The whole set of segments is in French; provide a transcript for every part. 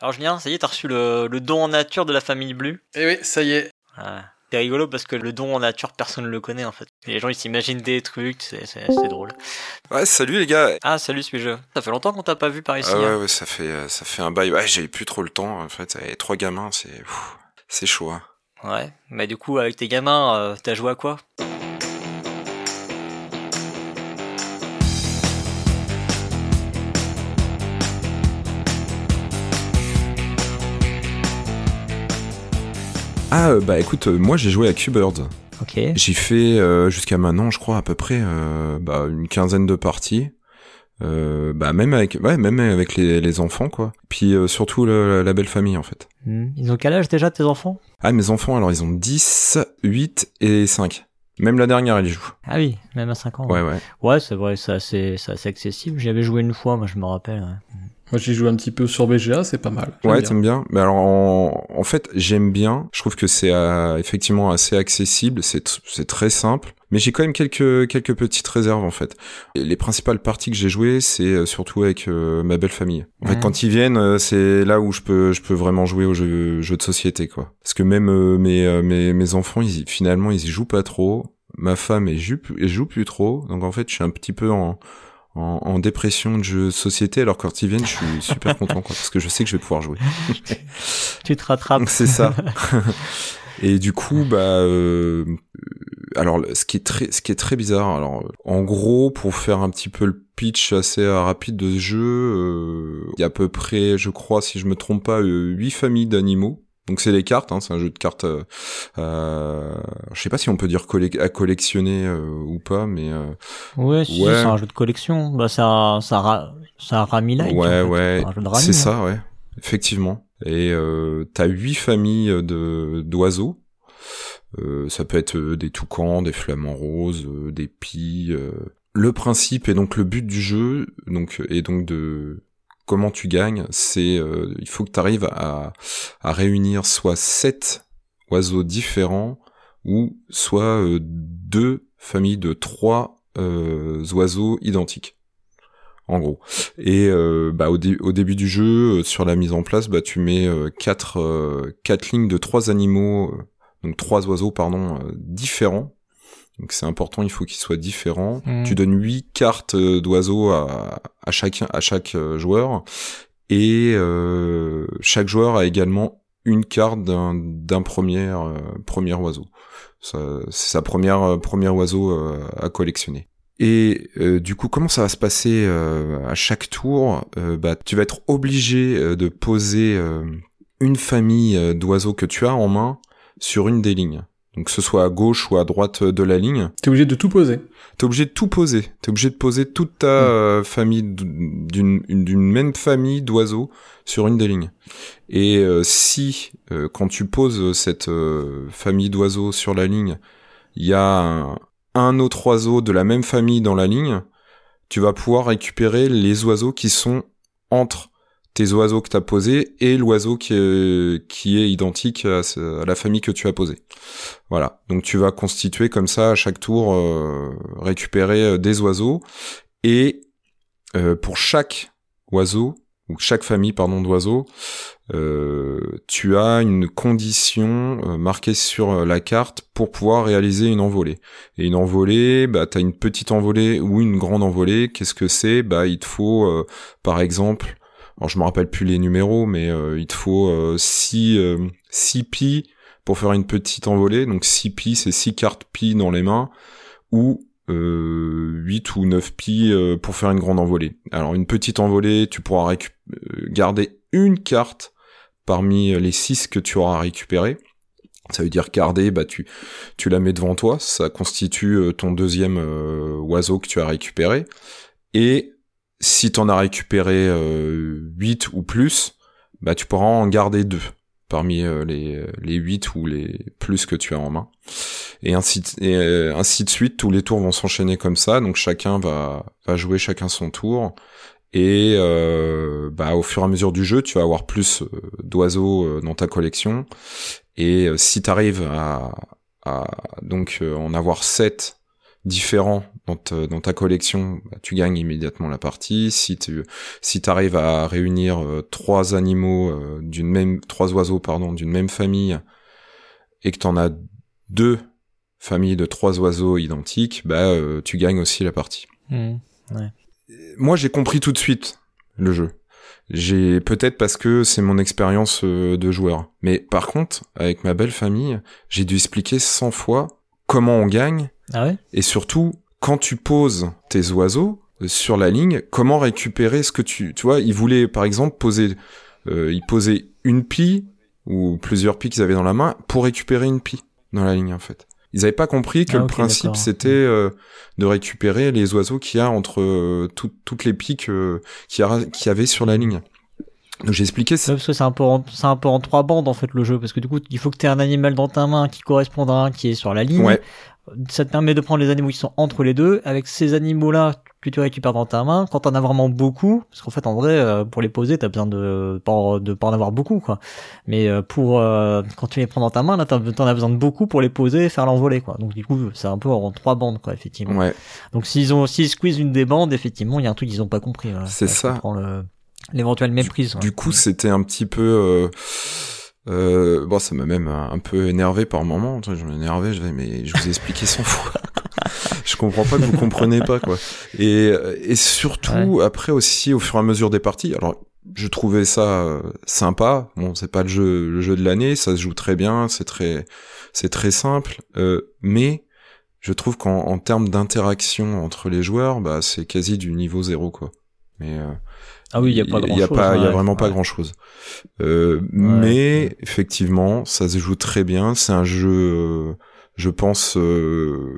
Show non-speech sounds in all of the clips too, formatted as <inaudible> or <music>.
Alors Julien, ça y est, t'as reçu le, le don en nature de la famille Blue Eh oui, ça y est. Ah, C'est rigolo parce que le don en nature, personne ne le connaît en fait. Les gens ils s'imaginent des trucs, c'est c'est- c'est drôle. Ouais, salut les gars. Ah salut ce jeu. Ça fait longtemps qu'on t'a pas vu par ici. Ah ouais, hein. ouais, ça fait, euh, ça fait un bail. Ouais, j'avais plus trop le temps, en fait. Et trois gamins, c'est, c'est chaud, hein. Ouais. Bah du coup avec tes gamins, euh, t'as joué à quoi? Ah, euh, bah écoute, euh, moi j'ai joué à Q-Bird. Ok. J'ai fait euh, jusqu'à maintenant, je crois, à peu près euh, bah, une quinzaine de parties. Euh, bah même avec, ouais, même avec les, les enfants, quoi. Puis euh, surtout le- la belle famille, en fait. Hmm. Ils ont quel âge déjà tes enfants? Ah, mes enfants, alors ils ont 10, 8 et 5. Même la dernière, elle y joue. Ah oui, même à 5 ans. Ouais, ouais. Ouais, c'est vrai, c'est assez, assez accessible. J'y avais joué une fois, moi je me rappelle. ouais. Moi, j'ai joué un petit peu sur BGA, c'est pas mal. Ouais, t'aimes bien. Mais alors, en, en fait, j'aime bien. Je trouve que c'est euh, effectivement assez accessible. C'est très simple. Mais j'ai quand même quelques quelques petites réserves en fait. Et les principales parties que j'ai jouées, c'est euh, surtout avec euh, ma belle famille. En fait, quand ils viennent, euh, c'est là où je peux je peux vraiment jouer aux jeux, jeux de société quoi. Parce que même euh, mes, mes mes enfants, ils, finalement, ils y jouent pas trop. Ma femme, elle joue, elle joue plus trop. Donc en fait, je suis un petit peu en en, en dépression de jeux de société, alors quand ils viennent, je suis <laughs> super content, quoi, parce que je sais que je vais pouvoir jouer. Tu te rattrapes. <laughs> C'est ça. <laughs> Et du coup, bah, euh, alors, ce qui est très, ce qui est très bizarre. Alors, en gros, pour faire un petit peu le pitch assez euh, rapide de ce jeu, euh, il y a à peu près, je crois, si je me trompe pas, euh, huit familles d'animaux. Donc c'est des cartes, hein, c'est un jeu de cartes. Euh, euh, je sais pas si on peut dire à collectionner euh, ou pas, mais euh, Ouais, si, Ouais. c'est un jeu de collection. Bah, c'est un, ra- un Rami like. Ouais, en fait. ouais, c'est hein. ça, ouais, effectivement. Et euh, t'as huit familles de d'oiseaux. Euh, ça peut être euh, des toucans, des flamants roses, euh, des pies. Le principe et donc le but du jeu, donc et donc de comment tu gagnes, c'est euh, il faut que tu arrives à, à réunir soit sept oiseaux différents ou soit euh, deux familles de trois euh, oiseaux identiques. En gros. Et bah, au, au début du jeu, sur la mise en place, bah, tu mets quatre, quatre lignes de trois animaux, donc trois oiseaux, pardon, euh, différents. Donc c'est important, il faut qu'ils soient différents. Mhm. Tu donnes huit cartes euh, d'oiseaux à, à chacun, à chaque euh, joueur, et euh, chaque joueur a également une carte d'un premier euh, premier oiseau. C'est sa première euh, premier oiseau euh, à collectionner. Et euh, du coup, comment ça va se passer euh, à chaque tour Euh, Bah, tu vas être obligé euh, de poser euh, une famille d'oiseaux que tu as en main sur une des lignes. Donc, que ce soit à gauche ou à droite de la ligne, T'es obligé de tout poser. t'es obligé de tout poser. T'es obligé de poser toute ta Mm. euh, famille d'une une- d'une même famille d'oiseaux sur une des lignes. Et euh, si euh, quand tu poses cette famille d'oiseaux sur la ligne, il y a un, un autre oiseau de la même famille dans la ligne, tu vas pouvoir récupérer les oiseaux qui sont entre oiseaux que tu as posés et l'oiseau qui est, qui est identique à, la famille que tu as posée. Voilà. Donc tu vas constituer comme ça à chaque tour euh, récupérer euh, des oiseaux et euh, pour chaque oiseau ou chaque famille pardon d'oiseaux, tu as une condition marquée sur la carte pour pouvoir réaliser une envolée. Et une envolée, bah t'as une petite envolée ou une grande envolée. Qu'est-ce que c'est? Bah il te faut par exemple, alors je me rappelle plus les numéros, mais euh, il te faut euh, 6 euh, six pi pour faire une petite envolée. Donc 6 pi, c'est 6 cartes pi dans les mains, ou euh, 8 ou 9 pi euh, pour faire une grande envolée. Alors une petite envolée, tu pourras euh, garder une carte parmi les 6 que tu auras récupérées. Ça veut dire garder, bah tu, tu la mets devant toi, ça constitue euh, ton deuxième euh, oiseau que tu as récupéré. Et si t'en as récupéré euh, 8 ou plus, bah tu pourras en garder deux parmi euh, les, les 8 ou les plus que tu as en main. Et ainsi, de- et euh, ainsi de suite, tous les tours vont s'enchaîner comme ça, donc chacun va, va jouer chacun son tour. Et euh, bah, au fur et à mesure du jeu, tu vas avoir plus d'oiseaux dans ta collection. Et si tu arrives à, donc en avoir 7 différents dans, dans ta collection, bah, tu gagnes immédiatement la partie. Si tu si arrives à réunir euh, trois animaux euh, d'une même trois oiseaux pardon d'une même famille et que tu en as deux familles de trois oiseaux identiques, bah euh, tu gagnes aussi la partie. Mmh, Moi j'ai compris tout de suite le jeu. J'ai peut-être parce que c'est mon expérience de joueur. Mais par contre, avec ma belle famille, j'ai dû expliquer 100 fois comment on gagne. Ah ouais? Et surtout, quand tu poses tes oiseaux euh, sur la ligne, comment récupérer ce que tu... Tu vois, ils voulaient par exemple poser... Euh, ils posaient une pie ou plusieurs pies qu'ils avaient dans la main pour récupérer une pie dans la ligne en fait. Ils n'avaient pas compris que Ah, le principe c'était euh, de récupérer les oiseaux qu'il y a entre euh, tout- toutes les piques euh, qu'il y, y avait sur la ligne. Donc j'ai expliqué ça. Parce que c'est un peu en, c'est un peu en trois bandes en fait le jeu parce que du coup il faut que tu aies un animal dans ta main qui corresponde à un qui est sur la ligne. Ouais. Ça te permet de prendre les animaux qui sont entre les deux. Avec ces animaux là que tu récupères dans ta main, quand t'en as vraiment beaucoup, parce qu'en fait en vrai euh, pour les poser t'as besoin de pas de pas en avoir beaucoup quoi. Mais euh, pour euh, quand tu les prends dans ta main là t'en as besoin de beaucoup pour les poser et faire l'envoler quoi. Donc du coup c'est un peu en trois bandes quoi effectivement. Ouais. Donc s'ils ont s'ils squeeze une des bandes effectivement il y a un truc qu'ils ont pas compris. voilà. C'est je ça. comprends le- L'éventuelle méprise. ouais. Du coup, c'était un petit peu. Euh, euh, bon, ça m'a même un, un peu énervé par moment. Je m'énervais, je disais, mais je vous ai expliqué 100 fois. <laughs> je comprends pas que vous comprenez pas, quoi. Et, et surtout, après aussi, au fur et à mesure des parties, alors je trouvais ça euh, sympa. Bon, c'est pas le jeu, le jeu de l'année, ça se joue très bien, c'est très, c'est très simple, euh, mais je trouve qu'en en termes d'interaction entre les joueurs, bah, c'est quasi du niveau zéro, quoi. Mais euh, Ah oui, il y a pas grand il y a chose. pas, y a ouais. vraiment pas Ouais. grand chose. Euh, Mais effectivement, ça se joue très bien. C'est un jeu, euh, je pense, euh,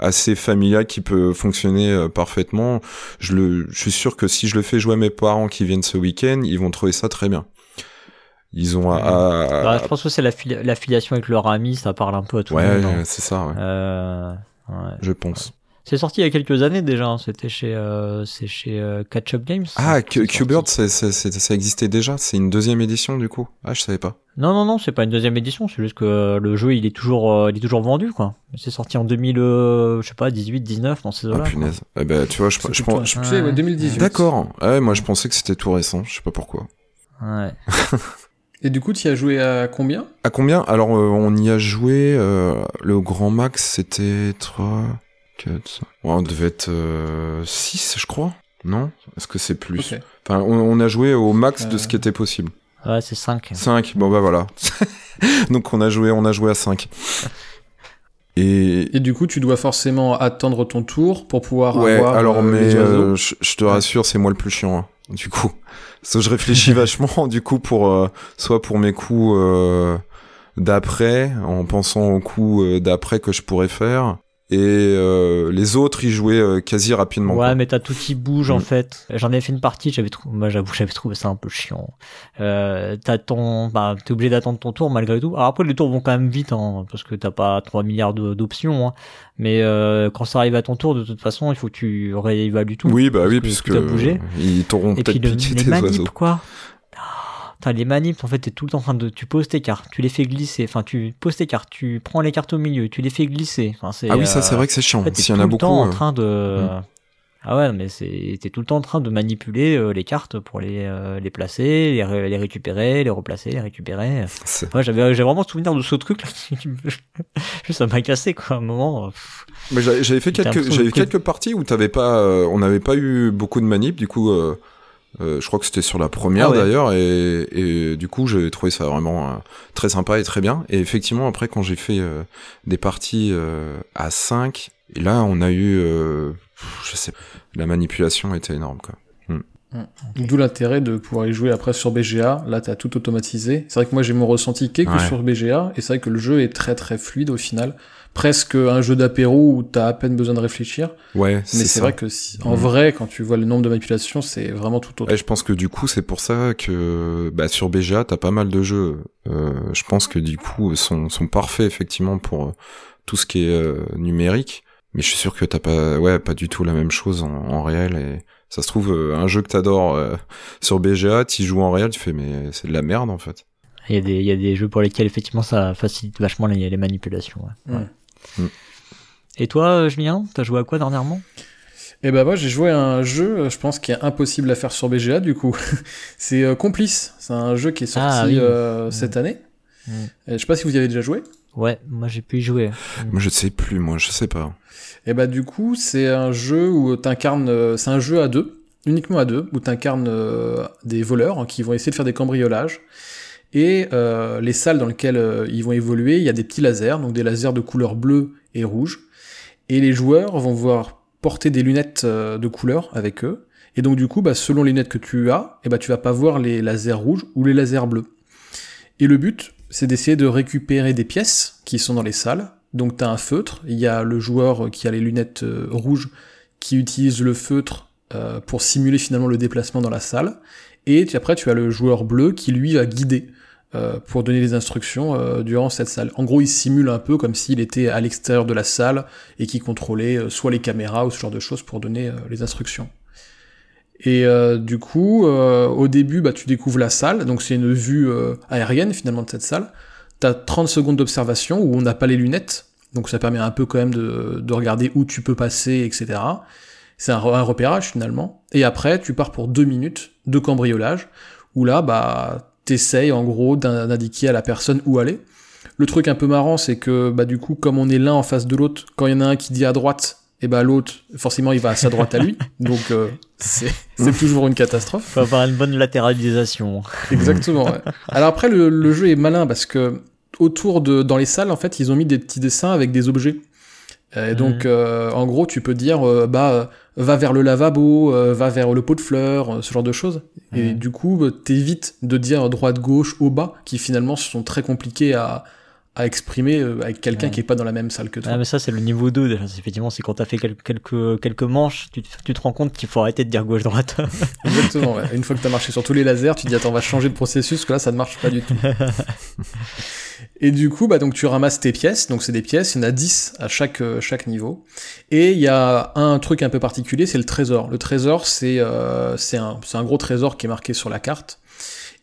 assez familial qui peut fonctionner euh, parfaitement. Je le, je suis sûr que si je le fais jouer à mes parents qui viennent ce week-end, ils vont trouver ça très bien. Ils ont à, à- Bah, je pense que c'est l'affili- l'affiliation avec leur ami, ça parle un peu à tout ouais, le monde. hein. c'est ça, ouais, Euh, ouais. je pense. C'est sorti il y a quelques années déjà. hein. C'était chez, euh, c'est chez euh, Catch Up Games. Ah. Qbird, ça, existait déjà. C'est une deuxième édition du coup. Ah, je savais pas. Non, non, non, c'est pas une deuxième édition. C'est juste que euh, le jeu, il est toujours, euh, il est toujours vendu, quoi. C'est sorti en 2000, euh, je sais pas, 18, 19 dans ces Ah eaux-là. quoi. punaise. Eh ben, tu vois, je, je ouais, 2018. D'accord. Ouais, moi je pensais que c'était tout récent. Je sais pas pourquoi. Ouais. Et du coup, tu y as joué à combien? À combien? Alors, euh, on y a joué. euh, le grand max, c'était 3, 4, 5. Ouais, on devait être 6, je crois. Non? Est-ce que c'est plus? Enfin, on, on a joué au max de Euh. ce qui était possible. Ouais, c'est 5. 5, bon bah voilà. <laughs> Donc on a joué, on a joué à 5. Et Et du coup, tu dois forcément attendre ton tour pour pouvoir ouais, avoir alors euh, mais euh, je, je te rassure, c'est moi le plus chiant. hein, du coup, parce que je réfléchis <laughs> vachement du coup pour euh, soit pour mes coups euh, d'après, en pensant aux coups euh, d'après que je pourrais faire, et euh, les autres ils jouaient euh, quasi rapidement. Ouais, quoi. mais t'as tout qui bouge en Mm. fait. J'en ai fait une partie, j'avais trou... moi j'avoue, j'avais trouvé ça un peu chiant. Euh, t'as ton, bah, t'es obligé d'attendre ton tour malgré tout. Alors après, les tours vont quand même vite, hein, parce que t'as pas 3 milliards d'options. Hein. Mais euh, quand ça arrive à ton tour, de toute façon, il faut que tu réévalues tout. Oui, bah parce oui, que puisque a bougé. ils t'auront peut-être piqué tes manips, oiseaux. quoi. T'as les manips, en fait, t'es tout le temps en train de, tu poses tes cartes, tu les fais glisser, enfin, tu poses tes cartes, tu prends les cartes au milieu, tu les fais glisser. Enfin, Ah oui, ça euh, c'est vrai que c'est chiant. en fait, S'il y en tout a le beaucoup. temps en euh, train de. Mm. Ah ouais, mais t'es tout le temps en train de manipuler euh, les cartes pour les euh, les placer, les, ré- les récupérer, les replacer, les récupérer. Ouais, j'avais j'ai vraiment souvenir de ce truc là. <laughs> ça m'a cassé quoi. À un moment. euh, pff. Mais j'avais fait quelques, j'avais quelques parties où t'avais pas, euh, on n'avait pas eu beaucoup de manip. Du coup, euh, je crois que c'était sur la première Ah ouais. d'ailleurs, et, et du coup, j'ai trouvé ça vraiment euh, très sympa et très bien. Et effectivement, après, quand j'ai fait euh, des parties euh, à 5 et là, on a eu, euh, je sais, la manipulation était énorme quoi. D'où l'intérêt de pouvoir y jouer après sur BGA. Là, t'as tout automatisé. C'est vrai que moi, j'ai mon ressenti qu'est que Ouais. sur BGA. Et c'est vrai que le jeu est très très fluide au final. Presque un jeu d'apéro où t'as à peine besoin de réfléchir. Ouais, Mais c'est vrai que si, en Mhm. vrai, quand tu vois le nombre de manipulations, c'est vraiment tout autre. Ouais, je pense que du coup, c'est pour ça que bah, sur BGA, t'as pas mal de jeux. Euh, je pense que du coup, sont, sont parfaits effectivement pour euh, tout ce qui est euh, numérique. Mais je suis sûr que t'as pas, ouais, pas du tout la même chose en, en réel. Et ça se trouve, euh, un jeu que t'adores euh, sur BGA, t'y joues en réel, tu fais mais c'est de la merde en fait. Il y a des il y a des jeux pour lesquels effectivement ça facilite vachement les, les manipulations. Ouais. Mm. Ouais. Mm. Et toi, Julien, t'as joué à quoi dernièrement? Eh ben moi j'ai joué à un jeu, je pense, qui est impossible à faire sur BGA du coup. <laughs> c'est Complice. C'est un jeu qui est sorti Ah, oui. cette Mm. année. Mm. Et je sais pas si vous y avez déjà joué. Ouais, moi j'ai pu y jouer. Moi, je sais plus, moi, je sais pas. Et bah du coup, c'est un jeu où t'incarnes, euh, c'est un jeu à deux, uniquement à deux, où t'incarnes euh, des voleurs hein, qui vont essayer de faire des cambriolages. Et euh, les salles dans lesquelles euh, ils vont évoluer, il y a des petits lasers, donc des lasers de couleur bleue et rouge. Et les joueurs vont voir porter des lunettes euh, de couleur avec eux. Et donc du coup, bah, selon les lunettes que tu as, et bah, tu vas pas voir les lasers rouges ou les lasers bleus. Et le but, c'est d'essayer de récupérer des pièces qui sont dans les salles. Donc tu as un feutre, il y a le joueur qui a les lunettes euh, rouges qui utilise le feutre euh, pour simuler finalement le déplacement dans la salle. Et après tu as le joueur bleu qui lui va guider euh, pour donner les instructions durant cette salle. En gros il simule un peu comme s'il était à l'extérieur de la salle et qui contrôlait soit les caméras ou ce genre de choses pour donner les instructions. Et euh, du coup, euh, au début, bah, tu découvres la salle, donc c'est une vue euh, aérienne finalement de cette salle. T'as 30 secondes d'observation où on n'a pas les lunettes, donc ça permet un peu quand même de, de regarder où tu peux passer, etc. C'est un, re- un repérage finalement. Et après, tu pars pour deux minutes de cambriolage, où là, bah, t'essayes en gros d'in- d'indiquer à la personne où aller. Le truc un peu marrant, c'est que bah, du coup, comme on est l'un en face de l'autre, quand il y en a un qui dit à droite, et bah l'autre, forcément, il va à sa droite à lui. <laughs> Donc euh, c'est toujours une catastrophe. Faut avoir une bonne latéralisation. Exactement. ouais. <laughs> Alors après, le, le jeu est malin parce que autour de, dans les salles, en fait, ils ont mis des petits dessins avec des objets. Et donc, Mhm. euh, en gros, tu peux dire, euh, bah, va vers le lavabo, euh, va vers le pot de fleurs, euh, ce genre de choses. Et Mhm. du coup, t'évites de dire droite, gauche, haut, bas, qui finalement sont très compliqués à, à exprimer euh, avec quelqu'un Ouais. qui est pas dans la même salle que toi. Ah, mais ça, c'est le niveau 2 déjà. Effectivement, c'est quand t'as fait quel- quelques, quelques manches, tu te, tu te rends compte qu'il faut arrêter de dire gauche-droite. <laughs> Exactement. ouais. Une fois que t'as marché sur tous les lasers, tu te dis attends, on va changer de processus, parce que là, ça ne marche pas du tout. <laughs> Et du coup, bah, donc tu ramasses tes pièces, donc c'est des pièces, il y en a 10 à chaque, euh, chaque niveau. Et il y a un truc un peu particulier, c'est le trésor. Le trésor, c'est euh, c'est un, c'est un gros trésor qui est marqué sur la carte.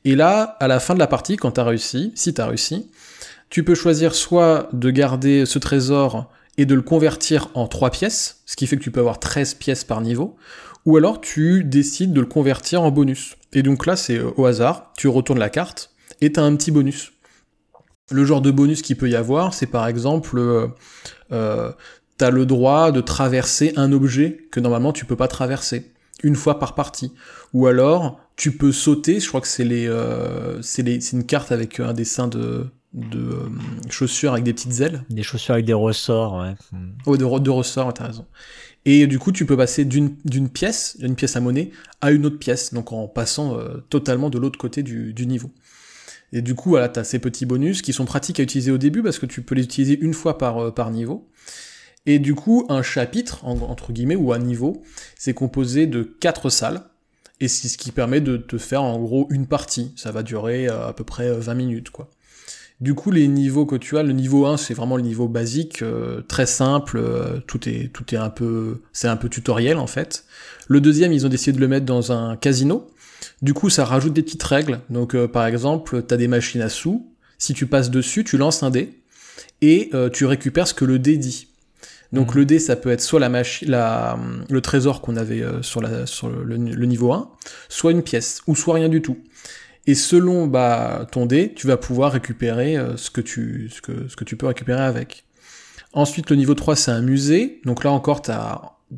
Et là, à la fin de la partie, quand t'as réussi, si t'as réussi, tu peux choisir soit de garder ce trésor et de le convertir en 3 pièces, ce qui fait que tu peux avoir 13 pièces par niveau, ou alors tu décides de le convertir en bonus. Et donc là, c'est euh, au hasard, tu retournes la carte et t'as un petit bonus. Le genre de bonus qu'il peut y avoir, c'est par exemple, euh, euh, t'as le droit de traverser un objet que normalement tu peux pas traverser, une fois par partie. Ou alors, tu peux sauter, je crois que c'est les, euh, c'est une carte avec un dessin de, de euh, chaussures avec des petites ailes. Des chaussures avec des ressorts, ouais. Oh, de, de ressort, ouais, t'as raison. Et du coup, tu peux passer d'une pièce, d'une pièce à monnaie, à une autre pièce, donc en passant euh, totalement de l'autre côté du, du niveau. Et du coup, voilà, t'as ces petits bonus qui sont pratiques à utiliser au début parce que tu peux les utiliser une fois par, euh, par niveau. Et du coup, un chapitre, en- entre guillemets, ou un niveau, c'est composé de quatre salles. Et c'est ce qui permet de te faire en gros une partie. Ça va durer à peu près euh, 20 minutes, quoi. Du coup, les niveaux que tu as, le niveau 1, c'est vraiment le niveau basique, euh, très simple, euh, tout est tout est un peu c'est un peu tutoriel en fait. Le deuxième, ils ont décidé de le mettre dans un casino. Du coup, ça rajoute des petites règles. Donc euh, par exemple, tu as des machines à sous, si tu passes dessus, tu lances un dé et euh, tu récupères ce que le dé dit. Donc Mhm. le dé, ça peut être soit la machine, la, le trésor qu'on avait euh, sur, la, sur le, le niveau 1, soit une pièce, ou soit rien du tout. Et selon bah, ton dé, tu vas pouvoir récupérer euh, ce, que tu, ce, que, ce que tu peux récupérer avec. Ensuite, le niveau 3, c'est un musée. Donc là encore, tu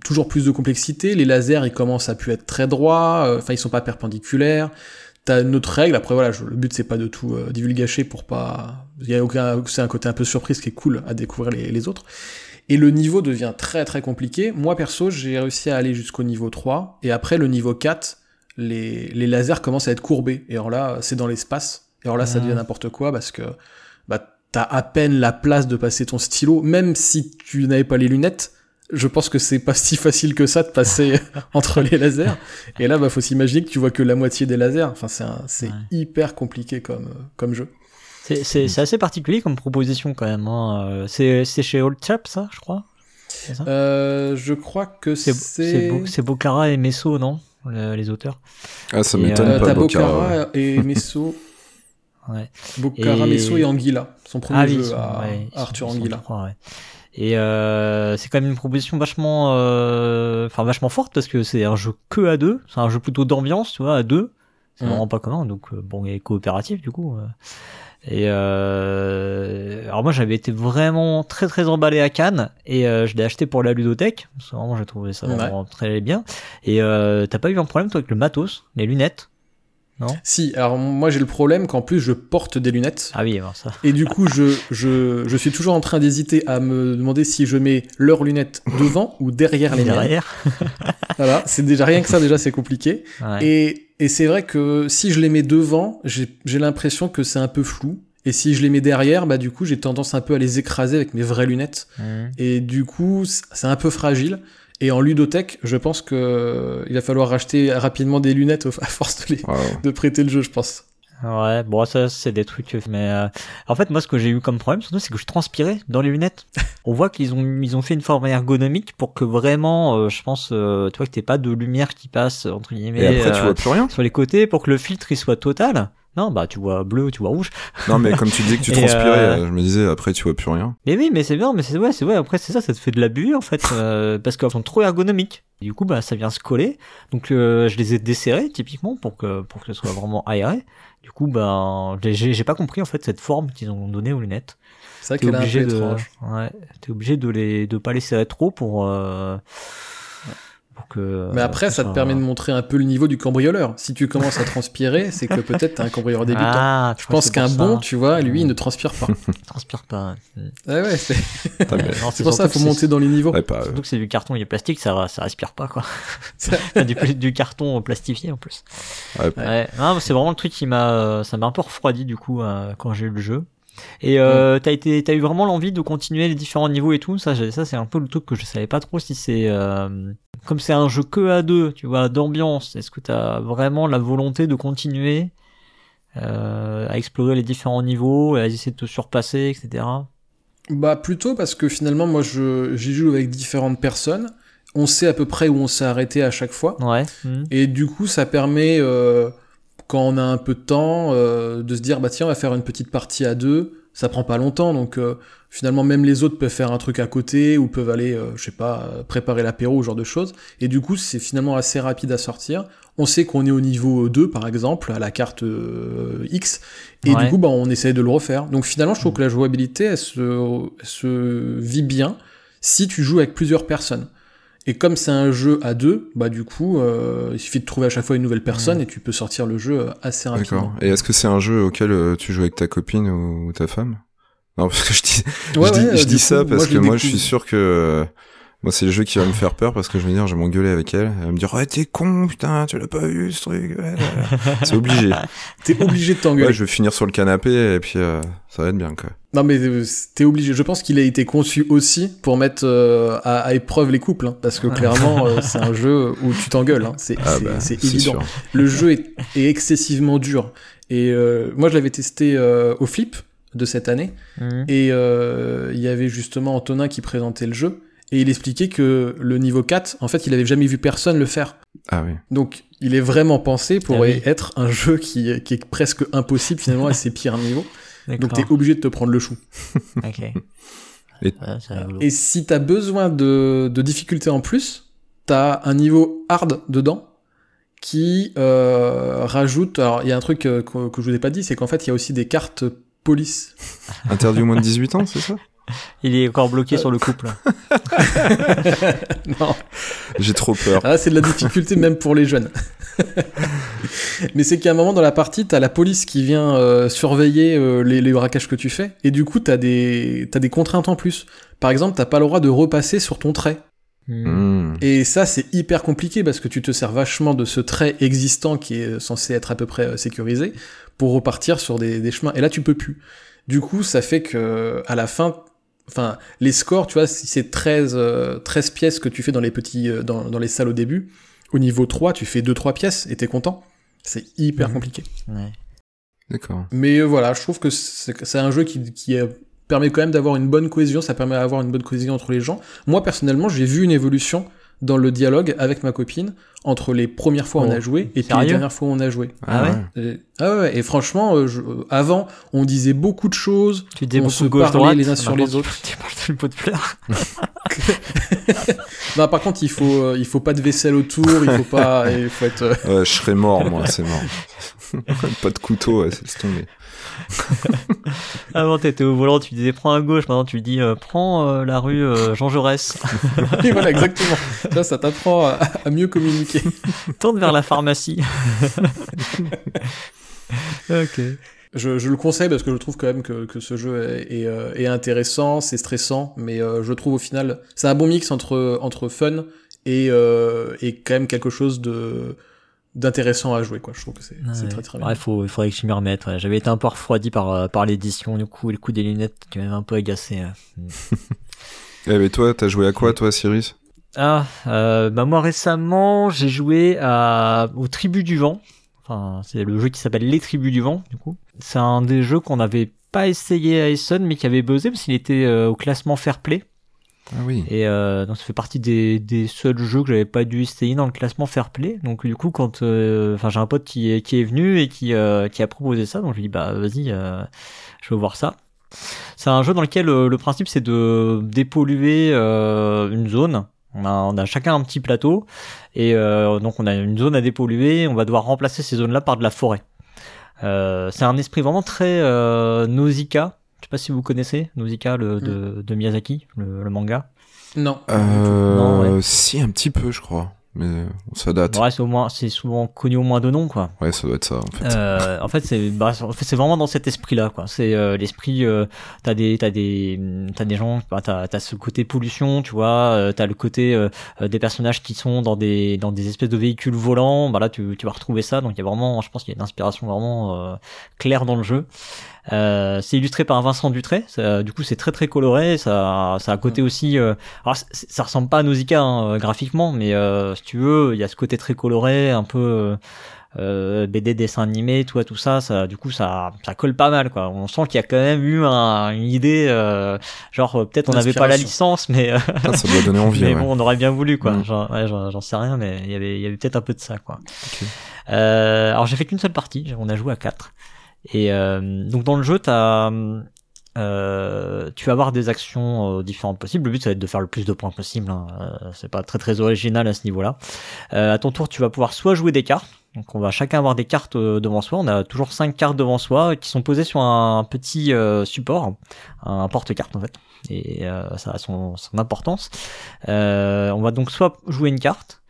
toujours plus de complexité. Les lasers, ils commencent à pu être très droits. euh, Enfin, ils sont pas perpendiculaires. T'as une autre règle. Après, voilà, le but, c'est pas de tout euh, divulgacher pour pas... Y a aucun... C'est un côté un peu surprise qui est cool à découvrir les, les autres. Et le niveau devient très très compliqué. Moi, perso, j'ai réussi à aller jusqu'au niveau 3. Et après, le niveau 4, les, les lasers commencent à être courbés. Et alors là, c'est dans l'espace. Et alors là, ça Ah. devient n'importe quoi parce que bah, t'as à peine la place de passer ton stylo. Même si tu n'avais pas les lunettes, je pense que c'est pas <laughs> si facile que ça de passer <laughs> entre les lasers. Et là, bah, faut s'imaginer que tu vois que la moitié des lasers. Enfin, c'est Ouais. hyper compliqué comme, comme jeu. C'est, assez particulier comme proposition quand même. Hein. Euh, C'est, chez Old Chap, ça, je crois? C'est ça? Euh, je crois que c'est, c'est Bocara et Messo, non? Le- Les auteurs. Ah, ça Et, m'étonne euh, pas, Bocara. Et <laughs> Messo. Ouais. Bocara, Et- Messo et Anguilla. Son premier Ah jeu sont- à, ouais, ils à Arthur sont- Anguilla. je crois, ouais. Et euh, c'est quand même une proposition vachement, euh, enfin vachement forte parce que c'est un jeu que à deux, c'est un jeu plutôt d'ambiance, tu vois, à deux. C'est Mhm. vraiment pas commun, donc euh, bon, et coopératif du coup. Et euh, alors moi j'avais été vraiment très très emballé à Cannes et euh, je l'ai acheté pour la ludothèque. Parce que vraiment j'ai trouvé ça Ouais. vraiment très bien. Et euh, t'as pas eu un problème toi avec le matos, les lunettes? Si, alors moi j'ai le problème qu'en plus je porte des lunettes. Ah oui, alors ça. Et du coup, je, je, je suis toujours en train d'hésiter à me demander si je mets leurs lunettes devant ou derrière les miennes. Derrière. Voilà, c'est déjà rien que ça, déjà c'est compliqué. Ouais. Et, et c'est vrai que si je les mets devant, j'ai l'impression que c'est un peu flou. Et si je les mets derrière, bah du coup j'ai tendance un peu à les écraser avec mes vraies lunettes. Mhm. Et du coup, c'est un peu fragile. Et en ludothèque, je pense que euh, il va falloir racheter rapidement des lunettes <laughs> à force de, les, Waouh. de prêter le jeu, je pense. Ouais, bon, ça, c'est des trucs, mais euh, en fait, moi, ce que j'ai eu comme problème, surtout, c'est que je transpirais dans les lunettes. <laughs> On voit qu'ils ont, ils ont fait une forme ergonomique pour que vraiment, euh, je pense, euh, tu vois, que t'aies pas de lumière qui passe, entre guillemets, Et après, tu euh, vois plus rien sur les côtés pour que le filtre, il soit total. Non, bah, tu vois bleu, tu vois rouge. Non, mais comme tu dis que tu <laughs> transpirais, euh, euh, je me disais, après, tu vois plus rien. Mais oui, mais c'est bien, mais c'est ouais, c'est ouais. Après, c'est ça, ça te fait de l'abus en fait, euh, parce qu'elles sont trop ergonomiques. Du coup, bah, ça vient se coller. Donc, euh, je les ai desserrés typiquement pour que pour que ce soit vraiment aéré. Du coup, bah, j'ai j'ai pas compris en fait cette forme qu'ils ont donnée aux lunettes. C'est vrai T'es qu'elle est un peu obligé de, étrange. ouais, t'es obligé de les de pas les serrer trop pour euh, pour que. Mais après, ça te soit- permet de montrer un peu le niveau du cambrioleur. Si tu commences à transpirer, c'est que peut-être t'es un cambrioleur débutant. Ah, Je pense qu'un bon, tu vois, lui, il ne transpire pas. <laughs> transpire pas. ouais, ouais, <laughs> c'est c'est pour ça qu'il faut monter dans les niveaux. Ouais, pas, euh, Surtout que c'est du carton et plastique, ça, ça respire pas quoi. <laughs> Du, du carton plastifié en plus. ouais, Ouais, c'est vraiment le truc qui m'a, euh, ça m'a un peu refroidi du coup euh, quand j'ai eu le jeu. Et euh, t'as été, t'as eu vraiment l'envie de continuer les différents niveaux et tout? Ça, ça c'est un peu le truc que je savais pas trop si c'est, euh, comme c'est un jeu que à deux, tu vois, d'ambiance. Est-ce que t'as vraiment la volonté de continuer euh, à explorer les différents niveaux, à essayer de te surpasser, etc. Bah, plutôt parce que finalement, moi, je, j'y joue avec différentes personnes. On sait à peu près où on s'est arrêté à chaque fois. Ouais. mhm. Et du coup, ça permet, euh, quand on a un peu de temps, euh, de se dire, bah tiens, on va faire une petite partie à deux. Ça prend pas longtemps, donc euh, finalement, même les autres peuvent faire un truc à côté ou peuvent aller, euh, je sais pas, euh, préparer l'apéro ou ce genre de choses. Et du coup, c'est finalement assez rapide à sortir. On sait qu'on est au niveau 2, par exemple, à la carte euh, X. Et Ouais. du coup, bah, on essaye de le refaire. Donc finalement, je trouve que la jouabilité, elle se, elle se vit bien si tu joues avec plusieurs personnes. Et comme c'est un jeu à deux, bah du coup, euh, il suffit de trouver à chaque fois une nouvelle personne et tu peux sortir le jeu assez rapidement. D'accord. Et est-ce que c'est un jeu auquel euh, tu joues avec ta copine ou, ta femme? Non, <laughs> parce que je dis, Ouais, je dis, ouais, euh, je du dis ça coup, parce moi, que moi, je suis sûr que moi, c'est le jeu qui va me faire peur parce que je vais dire, je vais m'engueuler avec elle. Elle va me dire, ouais, t'es con, putain, tu l'as pas vu ce truc. ouais, <laughs> c'est obligé. T'es obligé de t'engueuler. Ouais, je vais finir sur le canapé et puis euh, ça va être bien quoi. Non mais euh, t'es obligé. Je pense qu'il a été conçu aussi pour mettre euh, à, à épreuve les couples, hein, parce que clairement, euh, c'est un jeu où tu t'engueules. Hein. C'est Ah c'est- bah, évident. sûr. Le jeu est, est excessivement dur. Et euh, moi, je l'avais testé euh, au Flip de cette année. Mhm. Et euh, il y avait justement Antonin qui présentait le jeu. Et il expliquait que le niveau 4, en fait, il avait jamais vu personne le faire. Ah oui. Donc, il est vraiment pensé pour Ah oui. être un jeu qui, qui est presque impossible finalement à ses <laughs> pires niveaux. Donc, t'es obligé de te prendre le chou. <laughs> Ok. Et- Ouais. Et si t'as besoin de, de difficulté en plus, t'as un niveau hard dedans qui euh, rajoute. Alors, il y a un truc euh, que, que je vous ai pas dit, c'est qu'en fait, il y a aussi des cartes police. Interdit au moins de 18 ans, c'est ça? <laughs> Il est encore bloqué sur le couple. <laughs> non, J'ai trop peur. ah, c'est de la difficulté même pour les jeunes. <laughs> Mais c'est qu'à un moment dans la partie, t'as la police qui vient euh, surveiller euh, les, les braquages que tu fais, et du coup, t'as des, t'as des contraintes en plus. Par exemple, t'as pas le droit de repasser sur ton trait. Hmm. Et ça, c'est hyper compliqué parce que tu te sers vachement de ce trait existant qui est censé être à peu près euh, sécurisé pour repartir sur des, des chemins. Et là, tu peux plus. Du coup, ça fait que à la fin, enfin, les scores, tu vois, si c'est 13, euh, 13 pièces que tu fais dans les petits, euh, dans, dans les salles au début, au niveau 3, tu fais 2-3 pièces et t'es content. C'est hyper Mhm. compliqué. Ouais. D'accord. Mais euh, voilà, je trouve que c'est c'est un jeu qui, qui euh, permet quand même d'avoir une bonne cohésion, ça permet d'avoir une bonne cohésion entre les gens. Moi, personnellement, j'ai vu une évolution dans le dialogue avec ma copine entre les premières fois où on Oh, a joué et puis les dernières fois où on a joué. Ah ouais Et, ah ouais, et franchement, euh, je- euh, avant, on disait beaucoup de choses. Tu dis On se parlait droite les uns sur les autres. <laughs> Tu, parles de pot de fleurs. <laughs> Non, par contre, il faut, euh, il faut pas de vaisselle autour, il faut pas, il faut être. euh, Ouais, je serais mort, moi, c'est mort. <laughs> pas de couteau, ouais, c'est tombé. <laughs> Avant t'étais au volant, tu disais prends à gauche. Maintenant tu dis euh, prends euh, la rue euh, Jean Jaurès. <laughs> oui, voilà, exactement. Ça, ça t'apprend à, à mieux communiquer. <laughs> Tourne vers la pharmacie. ok. Je, je le conseille parce que je trouve quand même que, que ce jeu est, est, est intéressant, c'est stressant, mais je trouve au final, c'est un bon mix entre, entre fun et, et quand même quelque chose de d'intéressant à jouer quoi je trouve que c'est Ouais. très très bien Ouais, faut, il faudrait que je m'y remette. ouais. J'avais été un peu refroidi par, euh, par l'édition, du coup, et le coup des lunettes qui m'avait un peu agacé. ouais. <laughs> Eh, mais toi, t'as joué à quoi, toi, Cyrus? Ah, euh, bah moi récemment, j'ai joué à, aux Tribus du Vent. Enfin, c'est le jeu qui s'appelle Les Tribus du Vent, du coup. C'est un des jeux qu'on n'avait pas essayé à Essen, mais qui avait buzzé parce qu'il était euh, au classement Fair Play. Ah. Et euh, donc ça fait partie des, des seuls jeux que j'avais pas dû essayer dans le classement Fair Play. Donc du coup, quand, euh, enfin, j'ai un pote qui est, qui est venu et qui, euh, qui a proposé ça, donc je lui dis bah vas-y, euh, je veux voir ça. C'est un jeu dans lequel euh, le principe c'est de dépolluer euh, une zone. On a, on a chacun un petit plateau et euh, donc on a une zone à dépolluer. On va devoir remplacer ces zones-là par de la forêt. Euh, c'est un esprit vraiment très euh, Nausicaa. Je sais pas si vous connaissez Nausicaa le, de, de Miyazaki, le, le manga. non Euh, Non, ouais. Si, un petit peu, je crois. Mais ça date. Ouais, c'est au moins, c'est souvent connu au moins de nom, quoi. Ouais, ça doit être ça, en fait. Euh, en fait, c'est, bah, en fait, c'est vraiment dans cet esprit-là, quoi. C'est euh, l'esprit. Euh, t'as des, t'as des, t'as des gens. Bah, t'as, t'as ce côté pollution, tu vois. Euh, t'as le côté euh, euh, des personnages qui sont dans des, dans des espèces de véhicules volants. Bah là, tu, tu vas retrouver ça. Donc, il y a vraiment, je pense qu'il y a une inspiration vraiment euh, claire dans le jeu. Euh, c'est illustré par Vincent Dutré. Ça, du coup, c'est très très coloré. Ça, ça a un côté aussi. euh, alors, ça ressemble pas à Nausicaa hein, euh, graphiquement, mais euh, si tu veux, il y a ce côté très coloré, un peu. euh, BD dessin animé tout tout ça ça du coup ça ça colle pas mal quoi on sent qu'il y a quand même eu un, une idée euh, genre peut-être on n'avait pas la licence mais Ah, ça doit donner envie, <laughs> mais ouais. bon on aurait bien voulu quoi Mm. Ouais, j'en sais rien mais il y avait il y avait peut-être un peu de ça quoi Ok. euh, alors j'ai fait qu'une seule partie on a joué à quatre et euh, donc dans le jeu euh, tu vas avoir des actions euh, différentes possibles. Le but, ça va être de faire le plus de points possible. Hein. C'est pas très très original à ce niveau-là. À ton tour, tu vas pouvoir soit jouer des cartes. Donc, on va chacun avoir des cartes devant soi. On a toujours cinq cartes devant soi qui sont posées sur un petit support, un porte-carte en fait. Et ça a son, son importance. Euh, on va donc soit jouer une carte,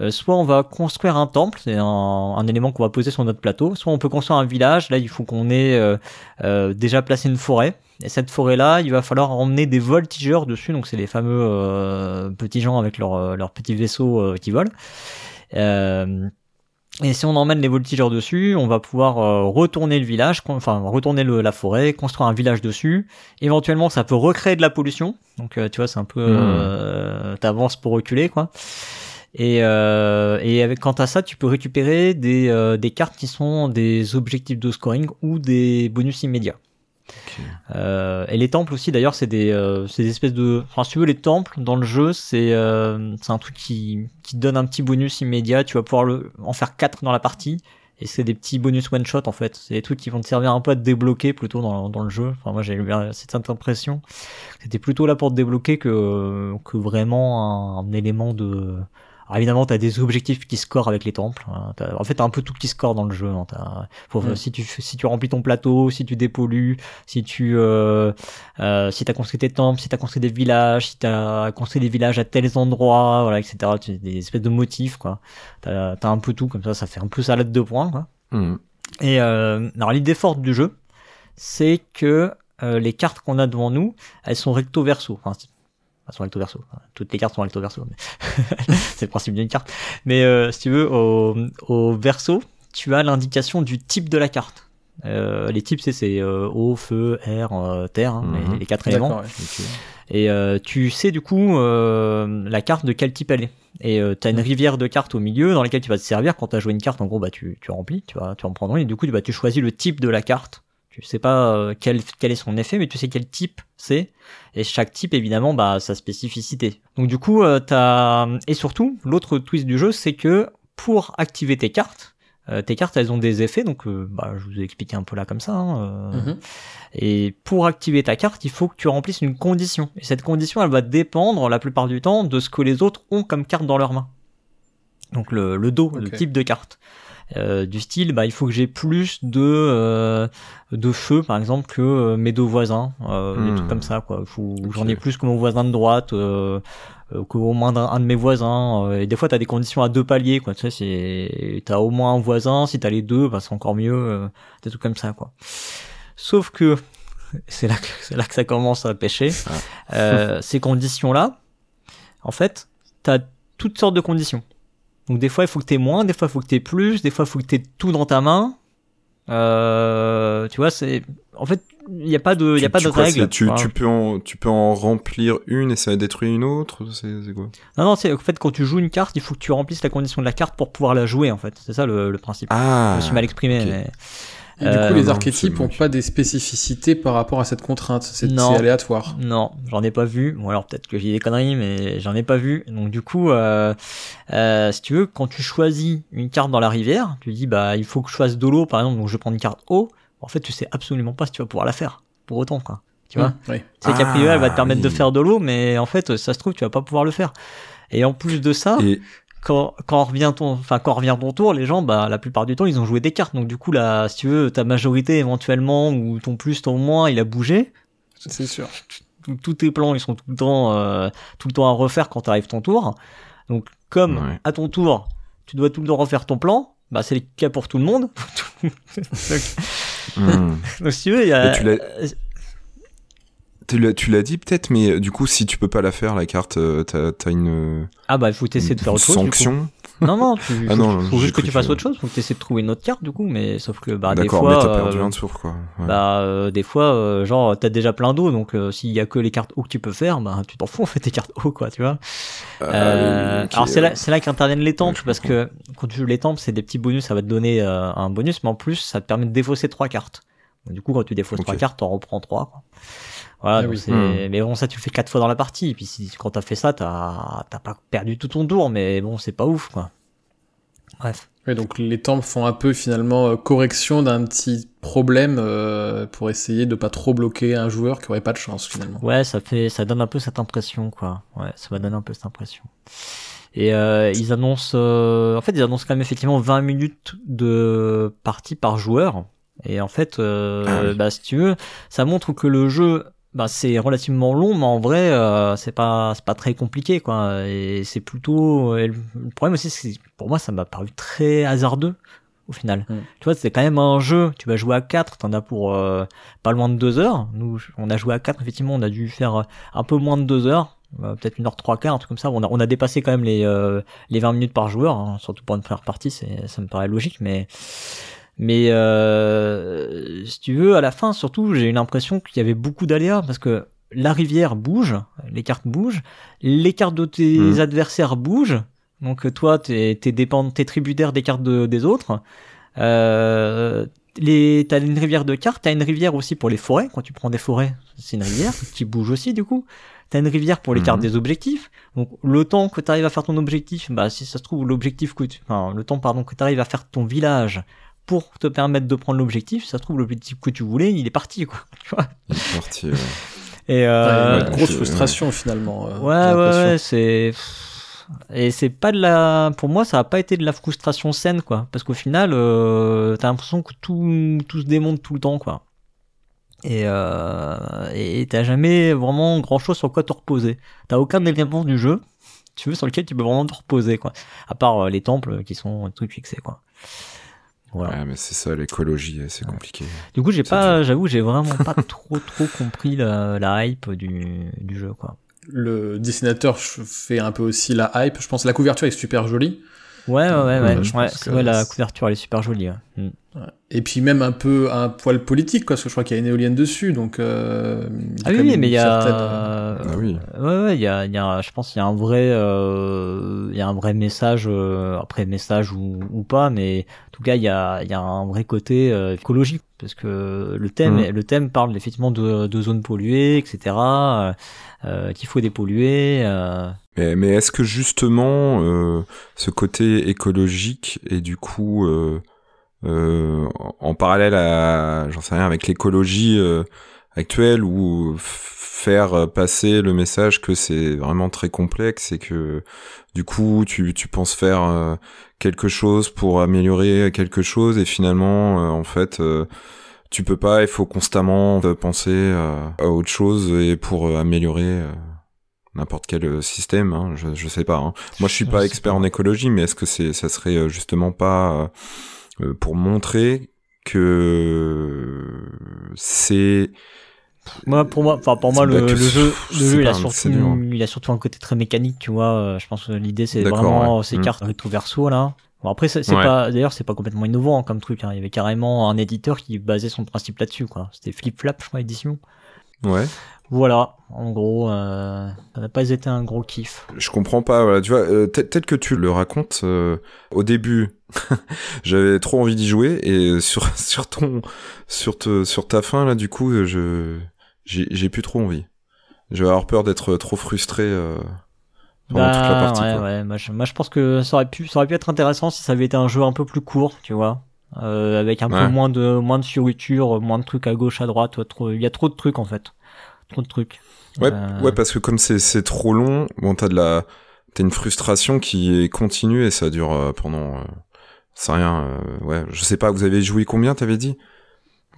euh, soit on va construire un temple, c'est un, un élément qu'on va poser sur notre plateau, soit on peut construire un village, là il faut qu'on ait euh, euh, déjà placé une forêt, et cette forêt-là, il va falloir emmener des voltigeurs dessus, donc c'est les fameux euh, petits gens avec leurs petits vaisseaux qui volent. Euh, et si on emmène les voltigeurs dessus, on va pouvoir euh, retourner le village, enfin retourner le- la forêt, construire un village dessus. Éventuellement, ça peut recréer de la pollution. Donc euh, tu vois, c'est un peu, euh, t'avances pour reculer quoi. Et, euh, et avec quant à ça, tu peux récupérer des, euh, des cartes qui sont des objectifs de scoring ou des bonus immédiats. Euh, et les temples aussi, d'ailleurs, c'est des, euh, c'est des espèces de. Enfin, si tu veux, les temples dans le jeu, c'est euh, c'est un truc qui, qui donne un petit bonus immédiat. Tu vas pouvoir le, en faire quatre dans la partie. Et c'est des petits bonus one shot en fait. C'est des trucs qui vont te servir un peu à te débloquer plutôt dans, dans le jeu. Enfin, moi j'ai eu cette impression. C'était plutôt là pour te débloquer que, que vraiment un, un élément de. Alors évidemment, t'as des objectifs qui scorent avec les temples. hein. En fait, t'as un peu tout qui score dans le jeu. hein. Faut- Mm. si, tu, si tu remplis ton plateau, si tu dépollues, si tu euh, euh, si t'as construit tes temples, si t'as construit des villages, si t'as construit des villages à tels endroits, voilà, etc. Tu- Des espèces de motifs, quoi. T'as as un peu tout comme ça, ça fait un peu salade de points, quoi. Mhm. Et euh, alors l'idée forte du jeu, c'est que euh, les cartes qu'on a devant nous, elles sont recto verso. Enfin, sont recto verso. Toutes les cartes sont recto verso. mais <laughs> c'est le principe d'une carte. Mais euh, si tu veux, au, au verso, tu as l'indication du type de la carte. Euh, les types, c'est euh, eau, feu, air, terre, hein, Mhm. les, les quatre éléments. Ouais. Et euh, tu sais du coup la carte de quel type elle est. Et euh, t'as une rivière de cartes au milieu dans laquelle tu vas te servir quand t'as joué une carte. En gros, bah tu, tu remplis, tu vas tu en prendre une. Et du coup, bah, tu choisis le type de la carte. Tu sais pas euh, quel, quel est son effet, mais tu sais quel type c'est. Et chaque type, évidemment, bah, sa spécificité. Donc du coup, euh, t'as... Et surtout, l'autre twist du jeu, c'est que pour activer tes cartes, euh, tes cartes, elles ont des effets, donc euh, bah, je vous ai expliqué un peu là comme ça. hein, Mhm. Et pour activer ta carte, il faut que tu remplisses une condition. Et cette condition, elle va dépendre la plupart du temps de ce que les autres ont comme carte dans leurs mains. Donc le, le dos, le type de carte. Euh, du style, bah, il faut que j'ai plus de euh, de feu, par exemple, que euh, mes deux voisins, euh, des Hmm. trucs comme ça, quoi. Faut j'en ai plus que mon voisin de droite, euh, euh, qu'au moins d'un un de mes voisins. euh, et des fois, t'as des conditions à deux paliers, quoi. Tu sais, c'est t'as au moins un voisin. Si t'as les deux, bah, c'est encore mieux. euh, des trucs comme ça, quoi. Sauf que <laughs> c'est là que c'est là que ça commence à pêcher. Euh, ces conditions-là, en fait, t'as toutes sortes de conditions. Donc des fois il faut que t'aies moins, des fois il faut que t'aies plus, des fois il faut que t'aies tout dans ta main. Euh, tu vois, c'est en fait il y a pas de il y a Tu- pas tu de que règle. Tu, Enfin, tu peux en, tu peux en remplir une et ça va détruire une autre. C'est quoi? Non non, c'est en fait quand tu joues une carte, il faut que tu remplisses la condition de la carte pour pouvoir la jouer en fait. C'est ça le, le principe. Ah. Je me suis mal exprimé. mais- Et du Euh, coup, les non, archétypes c'est ont moche. pas des spécificités par rapport à cette contrainte. C'est aléatoire. Non, j'en ai pas vu. Bon alors peut-être que j'ai des conneries, mais j'en ai pas vu. Donc du coup, euh, euh, si tu veux, quand tu choisis une carte dans la rivière, tu dis bah il faut que je fasse de l'eau par exemple, donc je prends une carte eau. En fait, tu sais absolument pas si tu vas pouvoir la faire. Pour autant quoi. Tu vois? Mmh, oui. C'est qu'a priori elle va te permettre de faire de l'eau, mais en fait ça se trouve tu vas pas pouvoir le faire. Et en plus de ça, Et quand quand revient ton enfin quand revient ton tour, les gens bah la plupart du temps ils ont joué des cartes. Donc du coup là, si tu veux, ta majorité éventuellement ou ton plus ton moins, il a bougé C'est sûr. tous- tes plans ils sont tout le temps euh, tout le temps à refaire quand arrive ton tour. Donc comme Ouais. à ton tour, tu dois tout le temps refaire ton plan, bah c'est le cas pour tout le monde. donc, <laughs> Hmm. donc, si tu veux, il y a tu l'as- dit peut-être, mais euh, du coup, si tu peux pas la faire, la carte, euh, t'as as une, ah bah il faut essayer de faire autre chose. sanction. <laughs> Non non, tu, Ah faut, non, faut juste que tu fasses que- autre chose. Faut que tu essaies de trouver une autre carte du coup, mais sauf que bah des D'accord, fois, mais t'as perdu euh, un tour, quoi. Ouais. bah euh, des fois euh, genre t'as déjà plein d'eau donc euh, s'il y a que les cartes eau que tu peux faire bah tu t'en fous en fait tes cartes eau quoi tu vois Ah, Euh, alors c'est là, là qu'interviennent les temples Ouais, parce que quand tu joues les temples, c'est des petits bonus, ça va te donner euh, un bonus, mais en plus ça te permet de défausser trois cartes. Donc, du coup, quand tu défausses Ok. trois cartes, t'en reprends trois. Quoi. Voilà, Ah donc oui. c'est- Hmm. mais bon ça tu le fais quatre fois dans la partie. Et puis si, quand t'as fait ça, t'as t'as pas perdu tout ton tour, mais bon c'est pas ouf quoi. Bref. Oui, donc les temples font un peu finalement euh, correction d'un petit problème euh, pour essayer de pas trop bloquer un joueur qui aurait pas de chance finalement. Ouais, ça fait, ça donne un peu cette impression, quoi. Ouais, ça va donner un peu cette impression. Et euh, ils annoncent, euh, en fait, ils annoncent quand même effectivement 20 minutes de partie par joueur. Et en fait, euh, Ah oui. bah, si tu veux, ça montre que le jeu, bah, c'est relativement long, mais en vrai, euh, c'est pas, c'est pas très compliqué, quoi. Et c'est plutôt, et le problème aussi, c'est, que pour moi, ça m'a paru très hasardeux au final. Mm. Tu vois, c'est quand même un jeu. Tu vas jouer à 4 t'en as pour euh, pas loin de 2 heures. Nous, on a joué à 4 effectivement, on a dû faire euh, un peu moins de 2 heures. euh, peut-être une heure trois quarts, un truc comme ça. On a, on a dépassé quand même les, euh, les 20 minutes par joueur, hein, surtout pour une première partie, c'est, ça me paraît logique, mais, mais euh, si tu veux, à la fin, surtout, j'ai eu l'impression qu'il y avait beaucoup d'aléas parce que la rivière bouge, les cartes bougent, les cartes de tes Mhm. adversaires bougent. Donc euh, toi, t'es, t'es dépend, t'es tributaire des cartes de- des autres. Euh, les, t'as une rivière de cartes, t'as une rivière aussi pour les forêts. Quand tu prends des forêts, c'est une rivière qui bouge aussi du coup. T'as une rivière pour les Mhm. cartes des objectifs. Donc le temps que t'arrives à faire ton objectif, bah si ça se trouve l'objectif que tu, enfin le temps pardon que t'arrives à faire ton village pour te permettre de prendre l'objectif, ça se trouve l'objectif que tu voulais, il est parti quoi. <laughs> Tu vois Il est parti. ouais. Et Ouais, euh, une grosse frustration finalement. euh, Ouais, ouais, ouais, c'est. Et c'est pas de la. Pour moi, ça a pas été de la frustration saine, quoi. Parce qu'au final, euh, t'as l'impression que tout, tout se démonte tout le temps, quoi. Et euh, et t'as jamais vraiment grand chose sur quoi te reposer. T'as aucun élément du jeu, tu veux, sur lequel tu peux vraiment te reposer, quoi. À part euh, les temples qui sont des trucs fixés, quoi. Voilà. Ouais, mais c'est ça, l'écologie, c'est compliqué. Du coup, j'ai pas, j'avoue, j'ai vraiment <laughs> pas trop trop compris la, la hype du, du jeu, quoi. Le dessinateur fait un peu aussi la hype. Je pense que la couverture est super jolie. Ouais, ouais, ouais, que la couverture, elle est super jolie. ouais. Mm. Et puis même un peu un poil politique, quoi, parce que je crois qu'il y a une éolienne dessus, donc. euh, il y a Ah oui, mais il y a, certaine, euh, Ah oui. Ouais, ouais, il y a, il y a, je pense, qu'il y a un vrai, euh, il y a un vrai message, euh, après message ou, ou pas, mais en tout cas, il y a, il y a un vrai côté euh, écologique parce que le thème, Mhm. le thème parle effectivement de, de zones polluées, etc. euh, euh, qu'il faut dépolluer. euh, Mais, mais est-ce que justement euh, ce côté écologique est du coup euh, euh, en- parallèle à, j'en sais rien, avec l'écologie euh, actuelle ou faire passer le message que c'est vraiment très complexe et que du coup tu, tu penses faire euh, quelque chose pour améliorer quelque chose et finalement euh, en fait euh, tu peux pas, il faut constamment euh, penser euh, à autre chose et pour euh, améliorer euh, n'importe quel euh, système, hein, je, je sais pas. hein. Moi, je suis pas expert pas. en écologie, mais est-ce que c'est, ça serait euh, justement pas euh, euh, pour montrer que c'est Moi, pour moi, enfin pour moi, le, jeu, je le jeu, il a surtout, c'est dur. il a surtout un côté très mécanique, tu vois. euh, Je pense que l'idée, c'est vraiment ouais. ces Mm. cartes recto verso là. Bon après, c'est Ouais. pas, d'ailleurs, c'est pas complètement innovant hein, comme truc. Hein. Il y avait carrément un éditeur qui basait son principe là-dessus, quoi. C'était Flip Flap, je crois, édition. ouais. Voilà, en gros, euh, ça n'a pas été un gros kiff. Je comprends pas. Voilà, tu vois, euh, tel que tu le racontes, euh, au début, <laughs> j'avais trop envie d'y jouer et sur <laughs> sur ton sur te, sur ta fin là, du coup, je j'ai plus trop envie. Je vais avoir peur d'être trop frustré euh, pendant toute la partie. Bah, ouais, quoi. ouais. Moi je, moi, je pense que ça aurait pu, ça aurait pu être intéressant si ça avait été un jeu un peu plus court, tu vois. Euh, avec un Ouais. peu moins de, moins de fioritures, moins de trucs à gauche, à droite. ouais, Il y a trop de trucs, en fait. Trop de trucs. Ouais, Euh, ouais, parce que comme c'est c'est trop long, bon, t'as de la t'as une frustration qui est continue et ça dure euh, pendant. Euh, c'est rien. euh, ouais, je sais pas. Vous avez joué combien T'avais dit?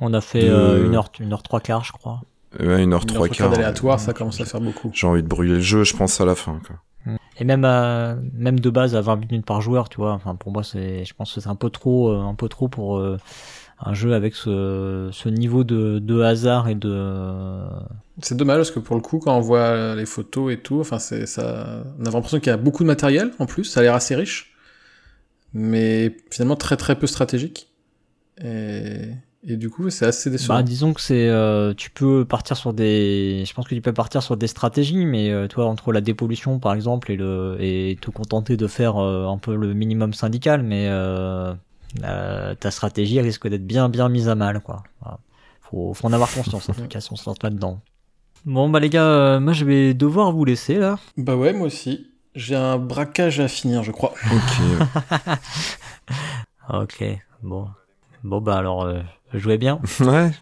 On a fait de- une heure, une heure trois quarts, je crois. Ouais, une heure trois quarts. aléatoire, ça commence à faire beaucoup. J'ai envie de brûler le jeu, je pense à la fin. Quoi. Et même, à- même de base à 20 minutes par joueur, tu vois. Enfin, pour moi, c'est, je pense que c'est un peu trop, euh, un peu trop pour euh, un jeu avec ce, ce niveau de, de hasard et de. C'est dommage parce que pour le coup, quand on voit les photos et tout, enfin, c'est ça, on a l'impression qu'il y a beaucoup de matériel en plus. Ça a l'air assez riche, mais finalement très très peu stratégique. Et, et du coup, c'est assez décevant. Bah, disons que c'est, euh, tu peux partir sur des, je pense que tu peux partir sur des stratégies, mais euh, toi entre la dépollution par exemple et le et te contenter de faire euh, un peu le minimum syndical, mais euh, euh, ta stratégie risque d'être bien bien mise à mal quoi. Voilà. Faut, faut en avoir conscience en tout <laughs> cas si on se lance là-dedans. Bon bah les gars, euh, moi je vais devoir vous laisser là. Bah ouais, moi aussi. J'ai un braquage à finir, je crois. <laughs> Ok. Ok, bon, Bon, bah alors, euh, jouez bien. <laughs> ouais.